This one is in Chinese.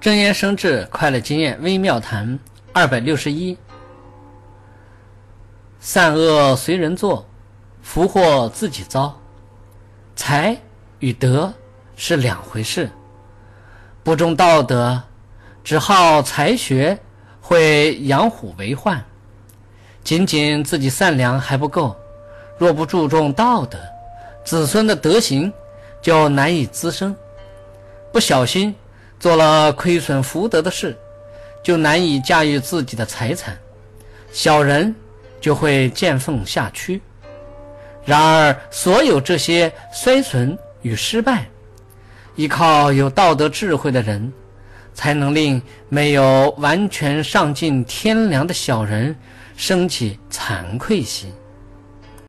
真言生智，快乐经验微妙谈二百六十一。善恶随人做，福祸自己遭。财与德是两回事。不重道德，只好才学，会养虎为患。仅仅自己善良还不够，若不注重道德，子孙的德行就难以滋生。不小心。做了亏损福德的事，就难以驾驭自己的财产，小人就会见缝下觑。然而，所有这些衰损与失败，依靠有道德智慧的人，才能令没有完全上尽天良的小人生起惭愧心。